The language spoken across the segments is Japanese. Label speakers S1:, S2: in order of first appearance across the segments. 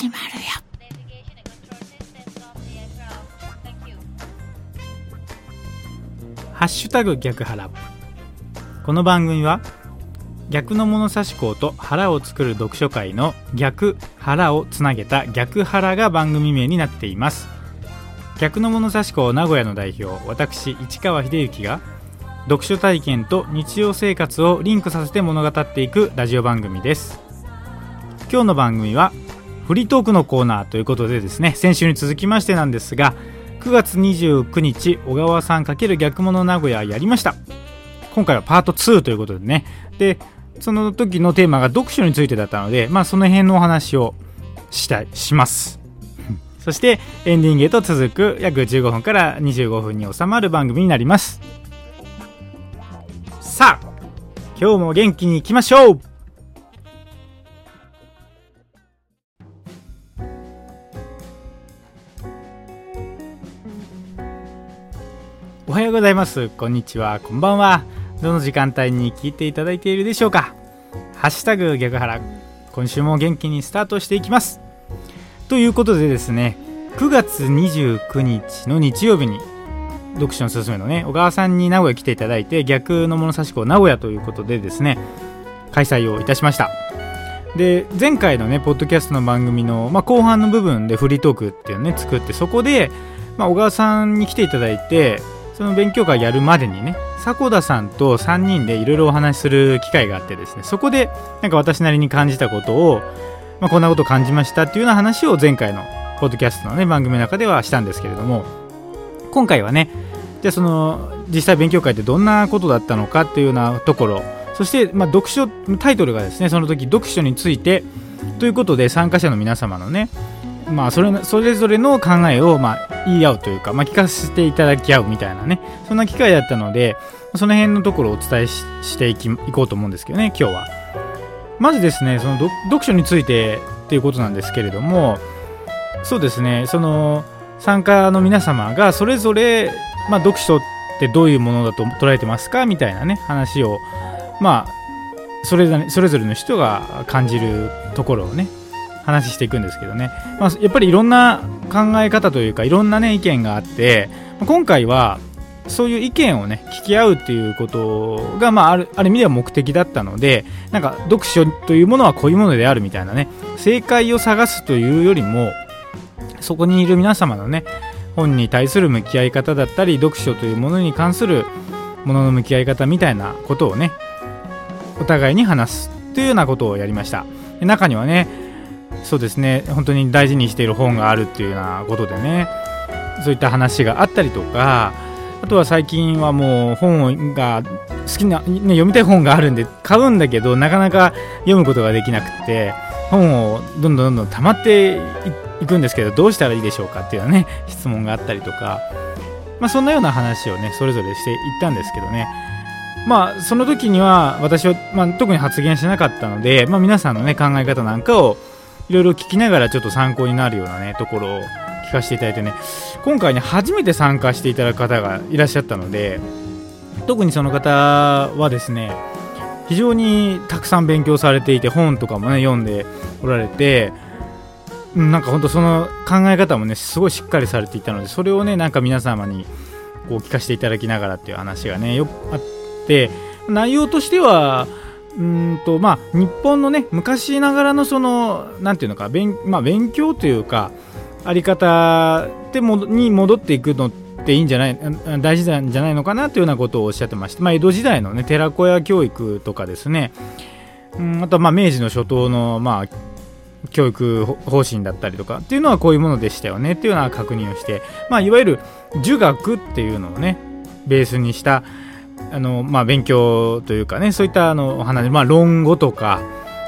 S1: 始まるよ。ハッシュタグ逆腹。この番組は逆の物差し校と腹を作る読書会の逆腹をつなげた逆腹が番組名になっています。逆の物差し校名古屋の代表私市川秀幸が読書体験と日常生活をリンクさせて物語っていくラジオ番組です。今日の番組はフリートークのコーナーということでですね先週に続きましてなんですが9月29日小川さん×逆物名古屋やりました。今回はパート2ということでね。でその時のテーマが読書についてだったのでまあその辺のお話をしたいします。そしてエンディングへと続く約15分から25分に収まる番組になります。さあ今日も元気にいきましょう。おはようございます。こんにちは。こんばんは。どの時間帯に聞いていただいているでしょうか。ハッシュタグ逆腹今週も元気にスタートしていきます。ということでですね9月29日の日曜日に読書のすすめのね小川さんに名古屋来ていただいて逆の物差し子名古屋ということでですね開催をいたしました。で前回のねポッドキャストの番組の、まあ、後半の部分でフリートークっていうのね作ってそこで、まあ、小川さんに来ていただいてその勉強会やるまでにね迫田さんと3人でいろいろお話しする機会があってですねそこでなんか私なりに感じたことを、まあ、こんなこと感じましたっていうような話を前回のポッドキャストのね番組の中ではしたんですけれども今回はねじゃあその実際勉強会ってどんなことだったのかっていうようなところそして、まあ、読書タイトルがですねその時読書についてということで参加者の皆様のねまあ、それそれぞれの考えを、まあ、言い合うというか、まあ、聞かせていただき合うみたいなね。そんな機会だったのでその辺のところをお伝えしていきいこうと思うんですけどね今日は。まずですねその読書についてっていうことなんですけれどもそうですねその参加の皆様がそれぞれ、まあ、読書ってどういうものだと捉えてますかみたいなね話をまあそれそれぞれの人が感じるところをね話していくんですけどね、まあ、やっぱりいろんな考え方というかいろんなね意見があって今回はそういう意見をね聞き合うっていうことが、まあ、あるある意味では目的だったのでなんか読書というものはこういうものであるみたいなね正解を探すというよりもそこにいる皆様のね本に対する向き合い方だったり読書というものに関するものの向き合い方みたいなことをねお互いに話すというようなことをやりました。中にはねそうですね。本当に大事にしている本があるっていうようなことでね。そういった話があったりとかあとは最近はもう本が好きな、ね、読みたい本があるんで買うんだけどなかなか読むことができなくて本をどんどんどんどん溜まっていくんですけどどうしたらいいでしょうかっていうね質問があったりとか、まあ、そんなような話をねそれぞれしていったんですけどね。まあその時には私は、まあ、特に発言しなかったので、まあ、皆さんのね考え方なんかをいろいろ聞きながらちょっと参考になるようなねところを聞かせていただいてね。今回ね初めて参加していただく方がいらっしゃったので特にその方はですね非常にたくさん勉強されていて本とかもね読んでおられてなんかほんとその考え方もねすごいしっかりされていたのでそれをねなんか皆様にこう聞かせていただきながらっていう話がねよくあって内容としてはうんとまあ、日本のね昔ながらのそのなんていうのか勉,、まあ、勉強というかあり方でもに戻っていくのっていいんじゃない大事なんじゃないのかなというようなことをおっしゃってまして、まあ、江戸時代のね寺子屋教育とかですね、うん、あとはまあ明治の初頭のまあ教育方針だったりとかっていうのはこういうものでしたよねっていうような確認をして、まあ、いわゆる儒学っていうのをねベースにしたあの、まあ、勉強というかねそういったあのお話、まあ、論語とか、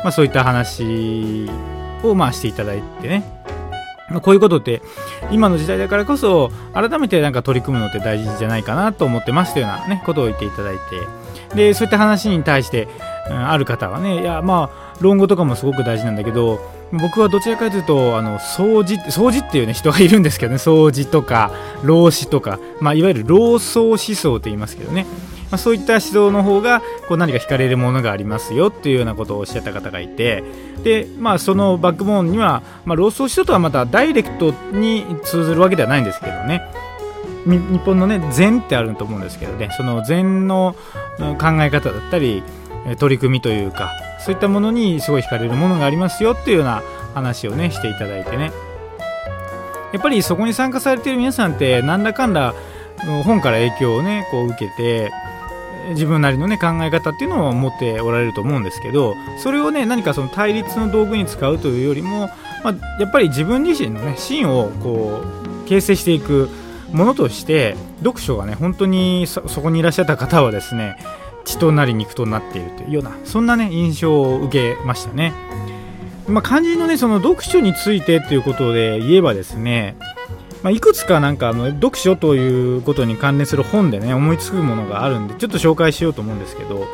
S1: まあ、そういった話を、まあ、していただいてね、まあ、こういうことって今の時代だからこそ改めてなんか取り組むのって大事じゃないかなと思ってますというような、ね、ことを言っていただいて。でそういった話に対して、うん、ある方はねいやまあ論語とかもすごく大事なんだけど僕はどちらかというとあの掃除掃除っていうね人がいるんですけどね掃除とか老子とか、まあ、いわゆる老荘思想と言いますけどね。まあ、そういった指導の方がこう何か惹かれるものがありますよっていうようなことをおっしゃった方がいてで、まあ、そのバックボーンには、まあ、ローソー指導とはまたダイレクトに通ずるわけではないんですけどね。日本のね禅ってあると思うんですけどね。その禅の考え方だったり取り組みというかそういったものにすごい惹かれるものがありますよっていうような話をねしていただいてね。やっぱりそこに参加されている皆さんってなんだかんだ本から影響をねこう受けて自分なりのね考え方っていうのを持っておられると思うんですけどそれをね何かその対立の道具に使うというよりも、まあ、やっぱり自分自身のね芯をこう形成していくものとして読書がね本当にそこにいらっしゃった方はですね血となり肉となっているというようなそんなね印象を受けましたね。まあ、肝心のねその読書についてということで言えばですね、まあ、いくつかなんかあの読書ということに関連する本でね思いつくものがあるんでちょっと紹介しようと思うんですけど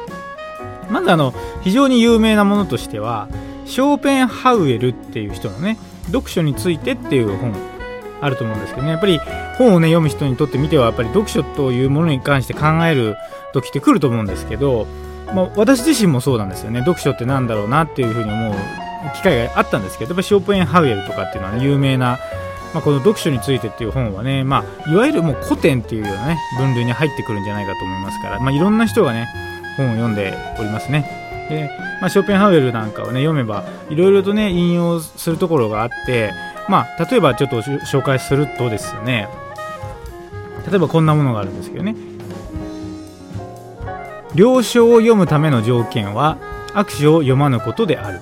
S1: まずあの非常に有名なものとしてはショーペンハウエルっていう人のね読書についてっていう本あると思うんですけどね。やっぱり本をね読む人にとってみてはやっぱり読書というものに関して考える時って来ると思うんですけど、まあ、私自身もそうなんですよね。読書って何だろうなっていうふうに思う機会があったんですけどやっぱショーペンハウエルとかっていうのは、ね、有名な、まあ、この読書についてっていう本はね、まあ、いわゆるもう古典っていうようなね分類に入ってくるんじゃないかと思いますから、まあ、いろんな人がね本を読んでおりますね。でまあ、ショーペンハウエルなんかをね読めばいろいろとね引用するところがあって、まあ、例えばちょっと紹介するとですね例えばこんなものがあるんですけどね了承を読むための条件は握手を読まぬことである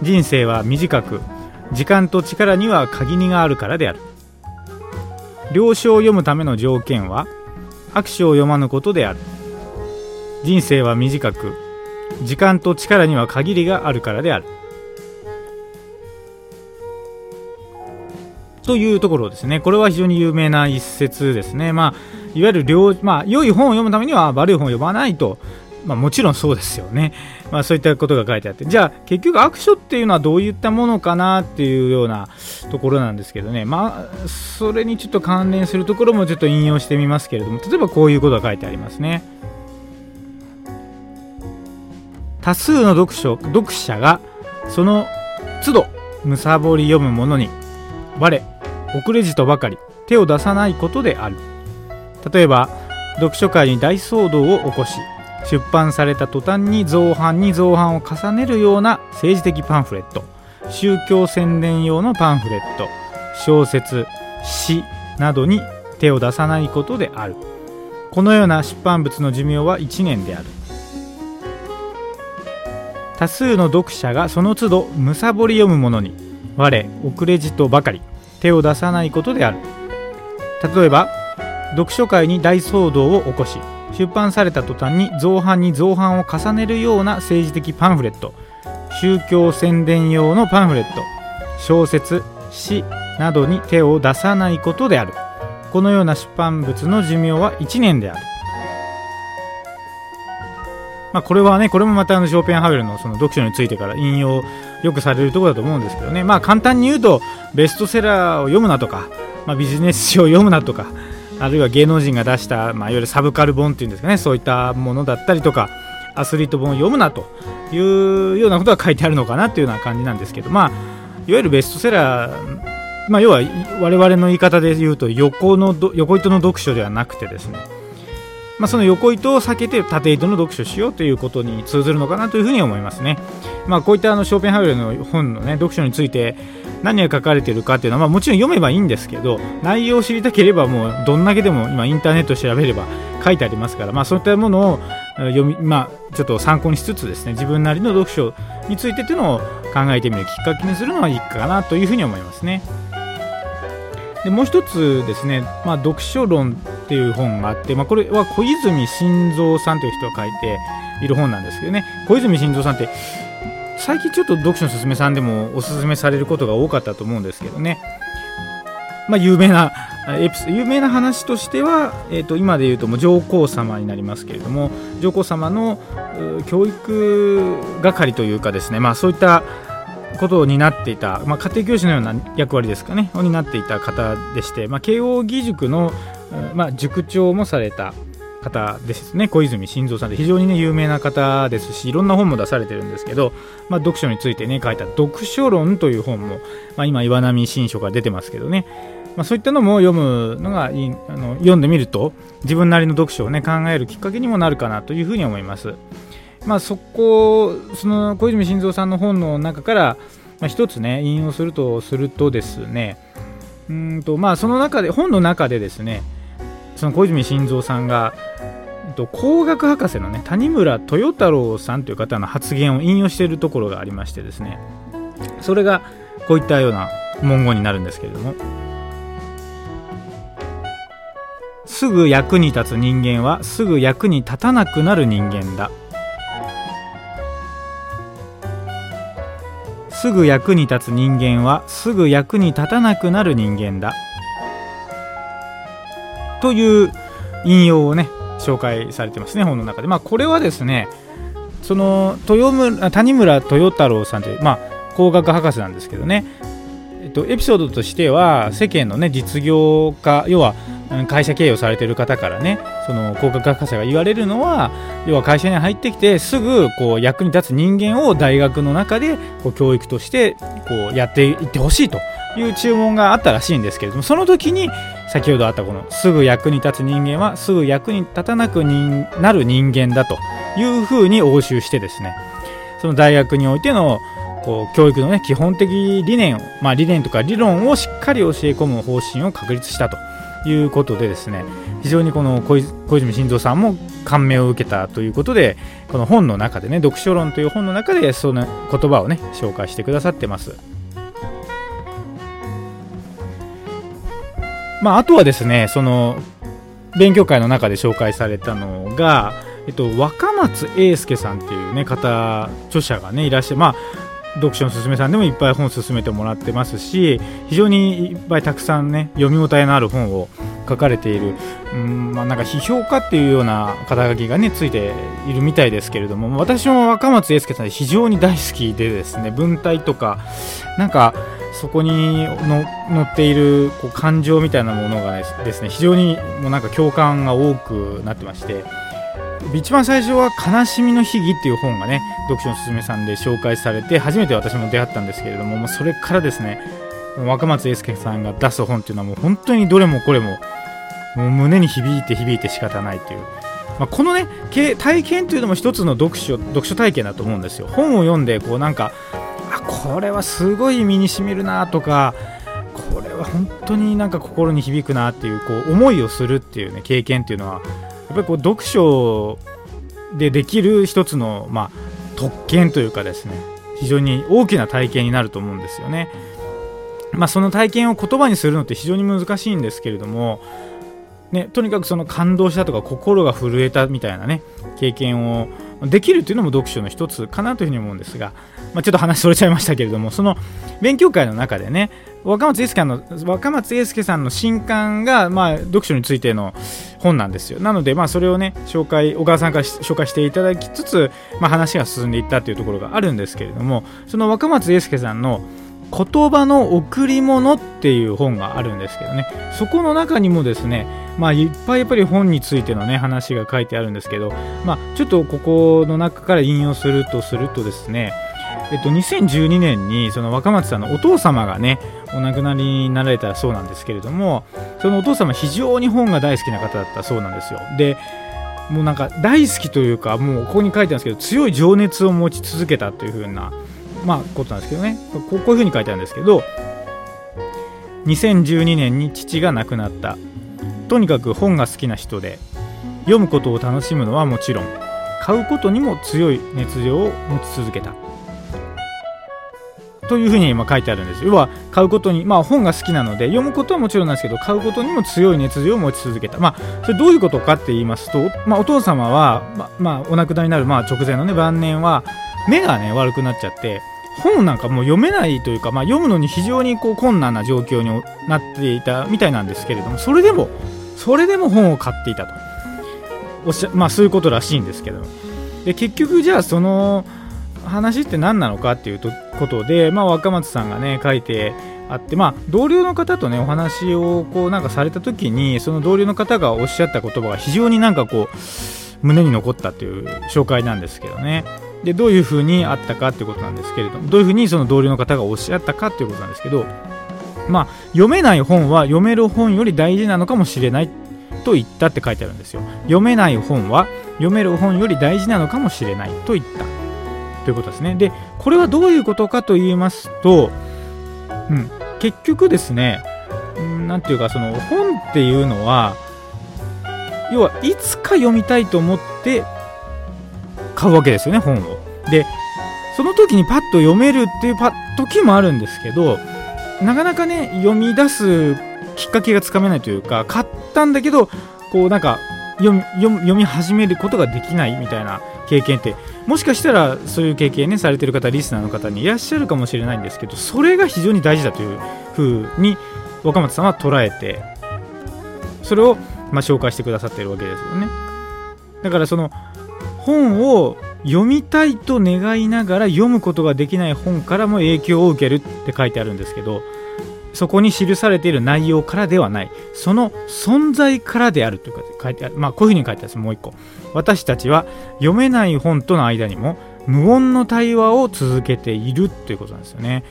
S1: 人生は短く時間と力には限りがあるからである。了承を読むための条件は握手を読まぬことである。人生は短く時間と力には限りがあるからである。というところですね。これは非常に有名な一節ですね。まあいわゆる良,、まあ、良い本を読むためには悪い本を読まないとまあ、もちろんそうですよね、まあ、そういったことが書いてあってじゃあ結局悪書っていうのはどういったものかなっていうようなところなんですけどね。まあそれにちょっと関連するところもちょっと引用してみますけれども例えばこういうことが書いてありますね。多数の読書読者がその都度むさぼり読むものに我遅れじとばかり手を出さないことである。例えば読書会に大騒動を起こし出版された途端に造反に造反を重ねるような政治的パンフレット。宗教宣伝用のパンフレット。小説詩などに手を出さないことである。このような出版物の寿命は1年である。多数の読者がその都度むさぼり読むものに我遅れじとばかり手を出さないことである。例えば読書会に大騒動を起こし出版された途端に造反に造反を重ねるような政治的パンフレット。宗教宣伝用のパンフレット。小説詩などに手を出さないことである。このような出版物の寿命は1年である。まあ、これはね、これもまたあのショーペンハウエルのその読書についてから引用よくされるところだと思うんですけどね、まあ、簡単に言うと、ベストセラーを読むなとか、まあ、ビジネス書を読むなとか、あるいは芸能人が出した、まあ、いわゆるサブカル本っていうんですかねそういったものだったりとかアスリート本を読むなというようなことが書いてあるのかなというような感じなんですけどまあいわゆるベストセラーまあ、要は我々の言い方で言うと横の横糸の読書ではなくてですね、まあ、その横糸を避けて縦糸の読書しようということに通ずるのかなというふうに思いますね。まあ、こういったあのショーペンハウエルの本の、ね、読書について何が書かれているかっていうのは、まあ、もちろん読めばいいんですけど内容を知りたければもうどんだけでも今インターネット調べれば書いてありますから、まあ、そういったものを読み、まあ、ちょっと参考にしつつですね自分なりの読書についてっていうのを考えてみるきっかけにするのはいいかなというふうに思いますね。でもう一つですね、まあ、読書論っていう本があって、まあ、これは小泉進三さんという人が書いている本なんですけどね。小泉進三さんって最近ちょっと読書のすすめさんでもおすすめされることが多かったと思うんですけどね、まあ、有名なエピソ有名な話としては、えー、と今で言うともう上皇様になりますけれども上皇様の教育係というかですね、まあ、そういったことを担っていた、まあ、家庭教師のような役割ですかねを担っていた方でして、まあ、慶應義塾の、まあ、塾長もされた方ですね小泉進三さんで非常にね有名な方ですしいろんな本も出されてるんですけど、まあ、読書についてね書いた「読書論」という本も、まあ、今岩波新書が出てますけどね、まあ、そういったのも読むのがいいあの読んでみると自分なりの読書をね考えるきっかけにもなるかなというふうに思います。まあ、そこその小泉進三さんの本の中から、まあ、一つね引用するとするとですねうんとまあその中で本の中でですねその小泉進三さんが工学博士のね谷村豊太郎さんという方の発言を引用しているところがありましてですねそれがこういったような文言になるんですけれどもすぐ役に立つ人間はすぐ役に立たなくなる人間だ。すぐ役に立つ人間はすぐ役に立たなくなる人間だ。という引用をね紹介されてますね本の中で。まあこれはですねその豊村谷村豊太郎さんというまあ工学博士なんですけどね。えっと、エピソードとしては世間の、ね、実業家要は会社経営をされてる方からねその工学博士が言われるのは要は会社に入ってきてすぐこう役に立つ人間を大学の中でこう教育としてこうやっていってほしいという注文があったらしいんですけれどもその時に先ほどあったこのすぐ役に立つ人間はすぐ役に立たなくなる人間だというふうに応酬してですねその大学においてのこう教育の、ね、基本的理念まあ、理念とか理論をしっかり教え込む方針を確立したと。いうことでですね非常にこの小泉進三さんも感銘を受けたということでこの本の中でね読書論という本の中でその言葉をね紹介してくださってます。まあ、あとはですねその勉強会の中で紹介されたのが、えっと、若松英介さんっていう、ね、方著者が、ね、いらっしゃる、まあ、読書のすすめさんでもいっぱい本を勧めてもらってますし非常にいっぱいたくさんね読み応えのある本を書かれている、うんまあ、なんか批評家っていうような肩書きがねついているみたいですけれども私も若松英介さん非常に大好きでですね文体とかなんかそこにの載っているこう感情みたいなものがですね非常にもうなんか共感が多くなってまして一番最初は「悲しみの秘儀」っていう本がね読書のすすめさんで紹介されて初めて私も出会ったんですけれどももうそれからですね若松英介さんが出す本っていうのはもう本当にどれもこれももう胸に響いて響いて仕方ないという、まあ、このね体験というのも一つの読書読書体験だと思うんですよ。本を読んでこうなんかあこれはすごい身にしみるなとかこれは本当になんか心に響くなっていうこう思いをするっていうね経験っていうのはぱりこう読書でできる一つの、まあ、特権というかですね非常に大きな体験になると思うんですよね。まあ、その体験を言葉にするのって非常に難しいんですけれどもね、とにかくその感動したとか心が震えたみたいなね経験をできるっていうのも読書の一つかなというふうに思うんですが、まあ、ちょっと話それちゃいましたけれどもその勉強会の中でね若松英介の若松英介さんの新刊が、まあ、読書についての本なんですよ。なので、まあ、それをね紹介小川さんから紹介していただきつつ、まあ、話が進んでいったというところがあるんですけれどもその若松英介さんの言葉の贈り物っていう本があるんですけどね。そこの中にもですねまあいっぱいやっぱり本についてのね話が書いてあるんですけどまあちょっとここの中から引用するとするとですねえっと、2012年にその若松さんのお父様がねお亡くなりになられたそうなんですけれどもそのお父様非常に本が大好きな方だったそうなんですよ。でもうなんか大好きというかもうここに書いてあるんですけど強い情熱を持ち続けたというふうなまあ、ことなんですけどね。こういうふうに書いてあるんですけど2012年に父が亡くなった。とにかく本が好きな人で読むことを楽しむのはもちろん買うことにも強い熱情を持ち続けた。というふうに今書いてあるんです。要は買うことにまあ本が好きなので読むことはもちろんなんですけど買うことにも強い熱情を持ち続けた。まあそれどういうことかって言いますと、まあ、お父様は、ままあ、お亡くなりになるまあ直前のね晩年は目がね悪くなっちゃって本なんかもう読めないというか、まあ、読むのに非常にこう困難な状況になっていたみたいなんですけれどもそれでもそれでも本を買っていたと。おっしゃ、まあ、そういうことらしいんですけど。で結局じゃあその話って何なのかっていうことで、まあ、若松さんがね書いてあってまあ同僚の方とねお話をこうなんかされた時にその同僚の方がおっしゃった言葉が非常になんかこう胸に残ったという紹介なんですけどね。でどういうふうにあったかっていうことなんですけれどもどういうふうにその同僚の方がおっしゃったかっていうことなんですけどまあ読めない本は読める本より大事なのかもしれないと言ったって書いてあるんですよ。読めない本は読める本より大事なのかもしれないと言った。ということですね。でこれはどういうことかと言いますと、うん、結局ですね何ていうかその本っていうのは要はいつか読みたいと思って買うわけですよね本を。でその時にパッと読めるっていう時もあるんですけどなかなかね読み出すきっかけがつかめないというか買ったんだけどこうなんか読み始めることができないみたいな経験ってもしかしたらそういう経験ねされてる方リスナーの方にいらっしゃるかもしれないんですけどそれが非常に大事だというふうに若松さんは捉えてそれをま紹介してくださってるわけですよね。だからその本を読みたいと願いながら読むことができない本からも影響を受けるって書いてあるんですけどそこに記されている内容からではない。その存在からであるというか書いてある。まあこういうふうに書いてあるんです。もう一個。私たちは読めない本との間にも無言の対話を続けているということなんですよね。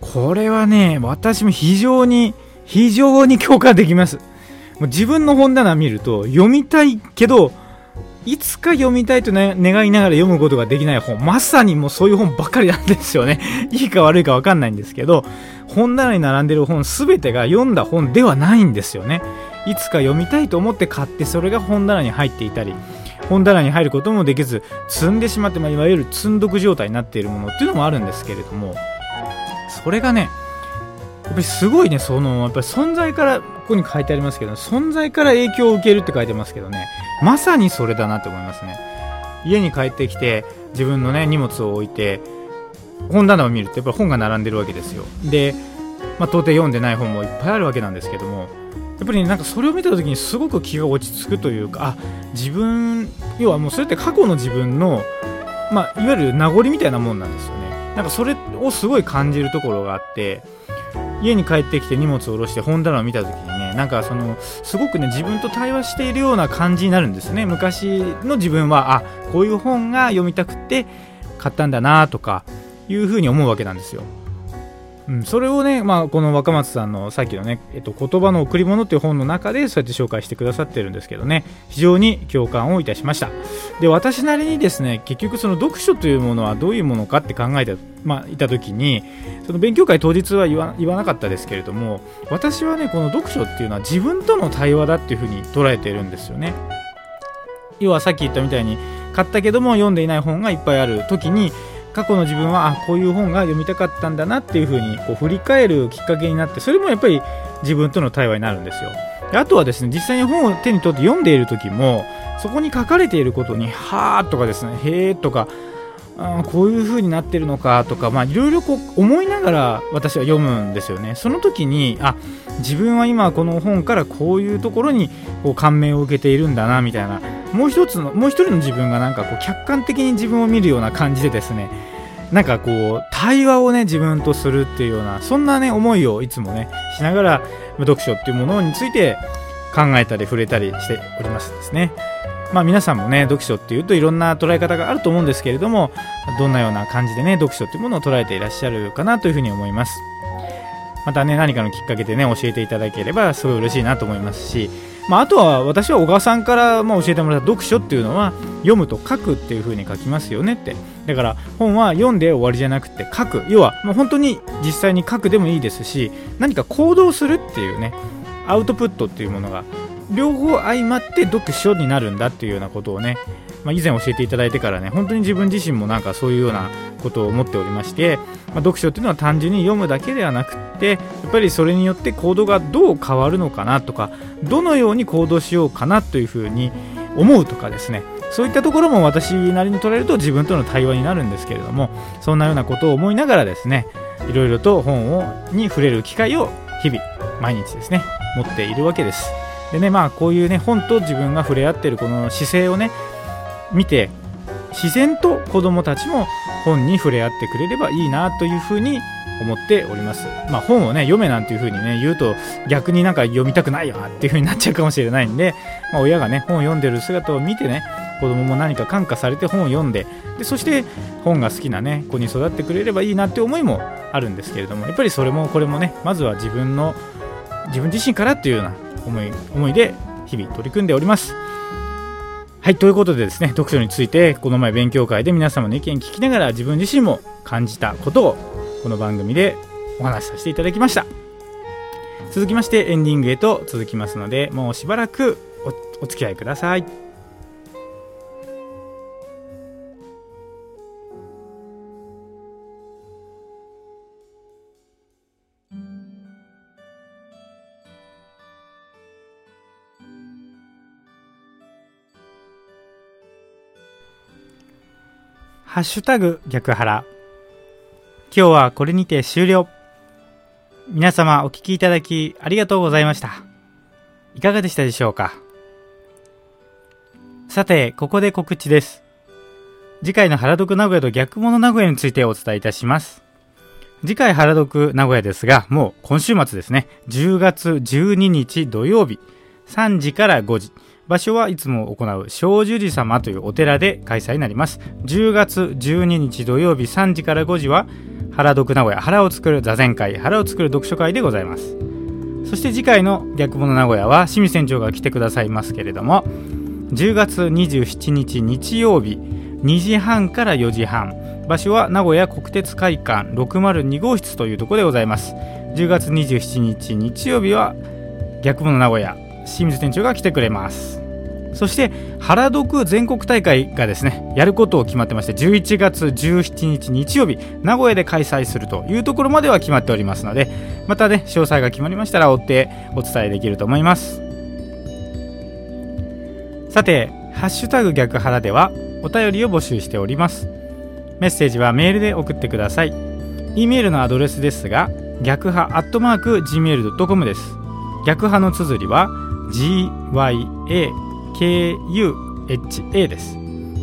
S1: これはね私も非常に非常に共感できます。もう自分の本棚見ると読みたいけどいつか読みたいと、ね、願いながら読むことができない本。まさにもうそういう本ばっかりなんですよね。いいか悪いか分かんないんですけど本棚に並んでる本全てが読んだ本ではないんですよね。いつか読みたいと思って買ってそれが本棚に入っていたり本棚に入ることもできず積んでしまって、まあ、いわゆる積んどく状態になっているものっていうのもあるんですけれどもそれがねやっぱりすごいねそのやっぱり存在からここに書いてありますけど存在から影響を受けるって書いてますけどねまさにそれだなって思いますね。家に帰ってきて自分のね荷物を置いて本棚を見るとやっぱ本が並んでるわけですよ。で、まあ、到底読んでない本もいっぱいあるわけなんですけどもやっぱり、ね、なんかそれを見た時にすごく気が落ち着くというかあ自分要はもうそれって過去の自分の、まあ、いわゆる名残みたいなもんなんですよね。なんかそれをすごい感じるところがあって家に帰ってきて荷物を下ろして本棚を見た時になんかそのすごくね自分と対話しているような感じになるんですね。昔の自分はあこういう本が読みたくて買ったんだなとかいうふうに思うわけなんですよ。うん、それをね、まあ、この若松さんのさっきのね、えっと、言葉の贈り物っていう本の中でそうやって紹介してくださってるんですけどね非常に共感をいたしました。で私なりにですね結局その読書というものはどういうものかって考えて、まあ、いた時にその勉強会当日は言わなかったですけれども私はねこの読書っていうのは自分との対話だっていうふうに捉えてるんですよね。要はさっき言ったみたいに買ったけども読んでいない本がいっぱいある時に過去の自分はあこういう本が読みたかったんだなっていう風にこう振り返るきっかけになってそれもやっぱり自分との対話になるんですよ。であとはですね実際に本を手に取って読んでいる時もそこに書かれていることに「はー」とかですね「へー」とかあこういう風になってるのかとかいろいろ思いながら私は読むんですよね。その時にあ自分は今この本からこういうところにこう感銘を受けているんだなみたいな。もう一つのもう一人の自分がなんかこう客観的に自分を見るような感じでですねなんかこう対話をね自分とするっていうようなそんなね思いをいつもねしながら読書っていうものについて考えたり触れたりしておりますですね。まあ皆さんもね読書っていうといろんな捉え方があると思うんですけれどもどんなような感じでね読書っていうものを捉えていらっしゃるかなというふうに思います。またね何かのきっかけでね教えていただければすごい嬉しいなと思いますしまあ、あとは私は小川さんからま教えてもらった読書っていうのは読むと書くっていう風に書きますよねって。だから本は読んで終わりじゃなくて書く。要はもう本当に実際に書くでもいいですし何か行動するっていうねアウトプットっていうものが両方相まって読書になるんだっていうようなことをね、まあ、以前教えていただいてからね本当に自分自身もなんかそういうようなことを思っておりまして、まあ、読書っていうのは単純に読むだけではなくってやっぱりそれによって行動がどう変わるのかなとかどのように行動しようかなというふうに思うとかですねそういったところも私なりに捉えると自分との対話になるんですけれどもそんなようなことを思いながらですねいろいろと本をに触れる機会を日々毎日ですね持っているわけです。でねまあこういうね本と自分が触れ合ってるこの姿勢をね見て自然と子どもたちも本に触れ合ってくれればいいなというふうに思っております。まあ、本をね読めなんていうふうにね言うと逆になんか読みたくないよっていうふうになっちゃうかもしれないんで、まあ、親がね本を読んでる姿を見てね子供も何か感化されて本を読んででそして本が好きなね子に育ってくれればいいなって思いもあるんですけれどもやっぱりそれもこれもねまずは自分の自分自身からっていうような思い思いで日々取り組んでおります。はい、ということでですね、読書についてこの前勉強会で皆様の意見聞きながら自分自身も感じたことをこの番組でお話しさせていただきました。続きましてエンディングへと続きますので、もうしばらくお付き合いください。ハッシュタグ逆腹。今日はこれにて終了。皆様お聞きいただきありがとうございました。いかがでしたでしょうか？さて、ここで告知です。次回の原読名古屋と逆物名古屋についてお伝えいたします。次回原読名古屋ですが、もう今週末ですね、10月12日土曜日、3時から5時。場所はいつも行う小樹寺様というお寺で開催になります。10月12日土曜日3時から5時は原読名古屋原を作る座禅会原を作る読書会でございます。そして次回の逆物名古屋は清水船長が来てくださいますけれども10月27日日曜日2時半から4時半。場所は名古屋国鉄会館602号室というところでございます。10月27日日曜日は逆物名古屋清水店長が来てくれます。そして原読全国大会がですねやることを決まってまして11月17日日曜日名古屋で開催するというところまでは決まっておりますのでまたね詳細が決まりましたら追ってお伝えできると思います。さて「ハッシュタグ逆腹」ではお便りを募集しております。メッセージはメールで送ってください。e メールのアドレスですが逆派アットマーク gmail.com です。逆派の綴りは GYAKUHA です。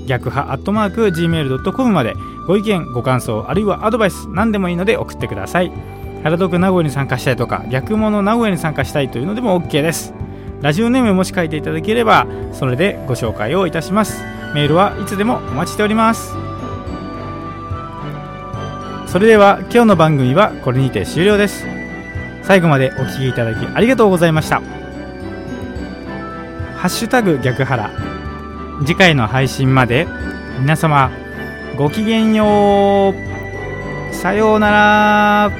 S1: 逆派アットマーク Gmail.com までご意見、ご感想、あるいはアドバイス、何でもいいので送ってください。原徳名古屋に参加したいとか、逆物名古屋に参加したいというのでも OK です。ラジオネームもし書いていただければ、それでご紹介をいたします。メールはいつでもお待ちしております。それでは今日の番組はこれにて終了です。最後までお聴きいただきありがとうございました。ハッシュタグ逆腹次回の配信まで皆様ごきげんよう。さようなら。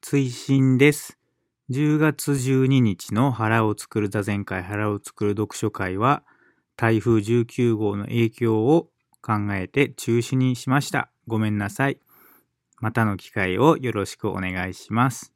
S1: 追伸です。10月12日の腹を作る座禅会腹を作る読書会は台風19号の影響を考えて中止にしました。ごめんなさい。またの機会をよろしくお願いします。